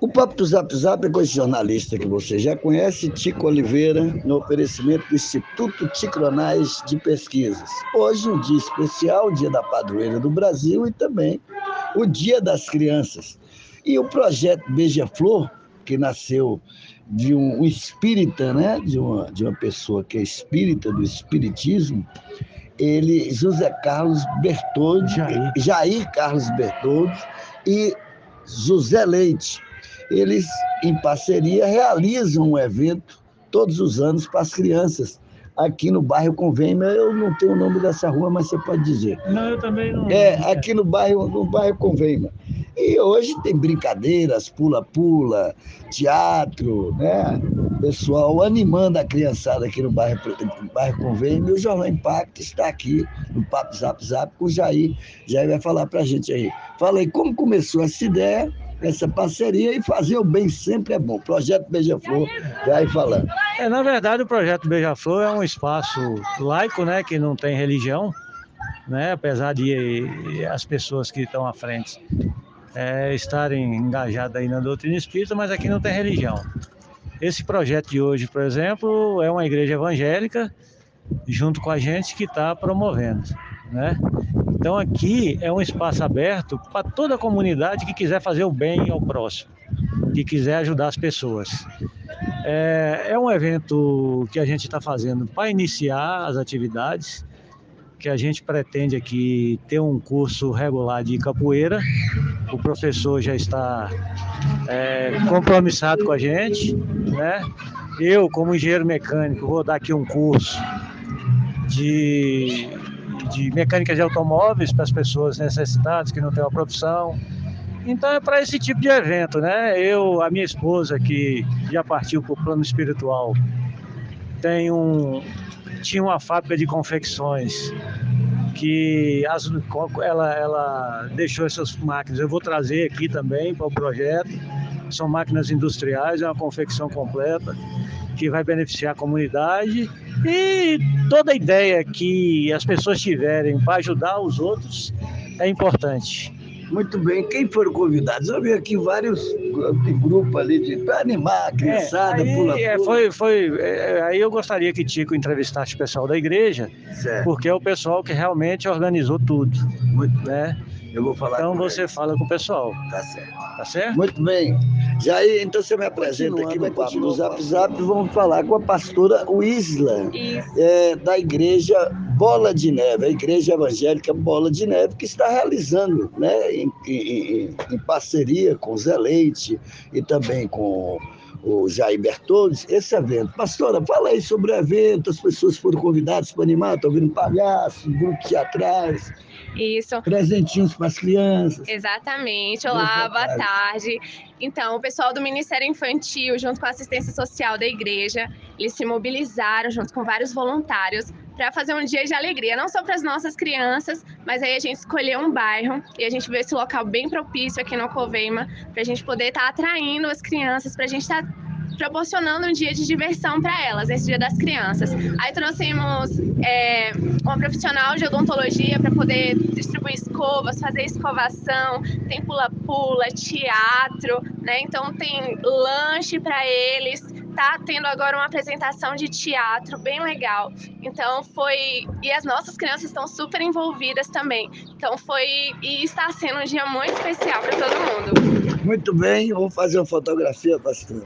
O Papo do Zap Zap é com esse jornalista que você já conhece, Tico Oliveira, no oferecimento do Instituto Ticronais de Pesquisas. Hoje, um dia especial, o Dia da Padroeira do Brasil e também o Dia das Crianças. E o projeto Beija-Flor, que nasceu de um, um espírita, né? de, uma, de uma pessoa que é espírita do espiritismo, ele, José Carlos Bertoldi, Jair, Jair Carlos Bertoldi e José Leite eles, em parceria, realizam um evento todos os anos para as crianças. Aqui no bairro Convênio, eu não tenho o nome dessa rua, mas você pode dizer. Não, eu também não. É, aqui no bairro, no bairro Convênio. E hoje tem brincadeiras, pula-pula, teatro, né? Pessoal animando a criançada aqui no bairro, bairro Convênio. E o Jornal Impacto está aqui no Papo Zap Zap com o Jair. Jair vai falar para a gente aí. Falei como começou essa ideia essa parceria e fazer o bem sempre é bom. Projeto Beija-Flor, vai falando. É, na verdade, o Projeto Beija-Flor é um espaço laico, né, que não tem religião, né, apesar de as pessoas que estão à frente é, estarem engajadas aí na doutrina espírita, mas aqui não tem religião. Esse projeto de hoje, por exemplo, é uma igreja evangélica junto com a gente que está promovendo, né? Então aqui é um espaço aberto para toda a comunidade que quiser fazer o bem ao próximo, que quiser ajudar as pessoas. É, é um evento que a gente está fazendo para iniciar as atividades, que a gente pretende aqui ter um curso regular de capoeira. O professor já está é, compromissado com a gente, né? Eu, como engenheiro mecânico, vou dar aqui um curso de de mecânica de automóveis para as pessoas necessitadas que não têm uma profissão. Então é para esse tipo de evento, né? Eu, a minha esposa que já partiu para o plano espiritual, tem um, tinha uma fábrica de confecções que as, ela, ela deixou essas máquinas. Eu vou trazer aqui também para o projeto. São máquinas industriais, é uma confecção completa que vai beneficiar a comunidade e toda ideia que as pessoas tiverem para ajudar os outros é importante. Muito bem. Quem foram convidados? Eu vi aqui vários grupos ali para animar a criançada, é, pula, é, foi, foi, é, Aí eu gostaria que Tico entrevistasse o pessoal da igreja, certo. porque é o pessoal que realmente organizou tudo. Muito né? Eu vou falar Então você ele. fala com o pessoal. Tá certo. Tá certo? Muito bem. Jair, então você me apresenta aqui no papo do Zap Zap. Vamos falar com a pastora Wisla, é, da igreja Bola de Neve, a igreja evangélica Bola de Neve, que está realizando, né, em, em, em parceria com o Zé Leite e também com o Jair Bertoldes, esse evento. Pastora, fala aí sobre o evento, as pessoas foram convidadas para animar, estão vindo palhaços, grupos teatrais. Isso. Presentinhos para as crianças. Exatamente. Olá, boa tarde. tarde. Então, o pessoal do Ministério Infantil, junto com a assistência social da igreja, eles se mobilizaram junto com vários voluntários para fazer um dia de alegria, não só para as nossas crianças, mas aí a gente escolheu um bairro e a gente viu esse local bem propício aqui no Coveima, para a gente poder estar tá atraindo as crianças, para a gente estar tá proporcionando um dia de diversão para elas, esse Dia das Crianças. Aí trouxemos é, uma profissional de odontologia para poder distribuir escovas, fazer escovação, tem pula-pula, teatro, né? Então tem lanche para eles. Tá tendo agora uma apresentação de teatro bem legal. Então foi. E as nossas crianças estão super envolvidas também. Então foi. E está sendo um dia muito especial para todo mundo. Muito bem, vamos fazer uma fotografia, pastor.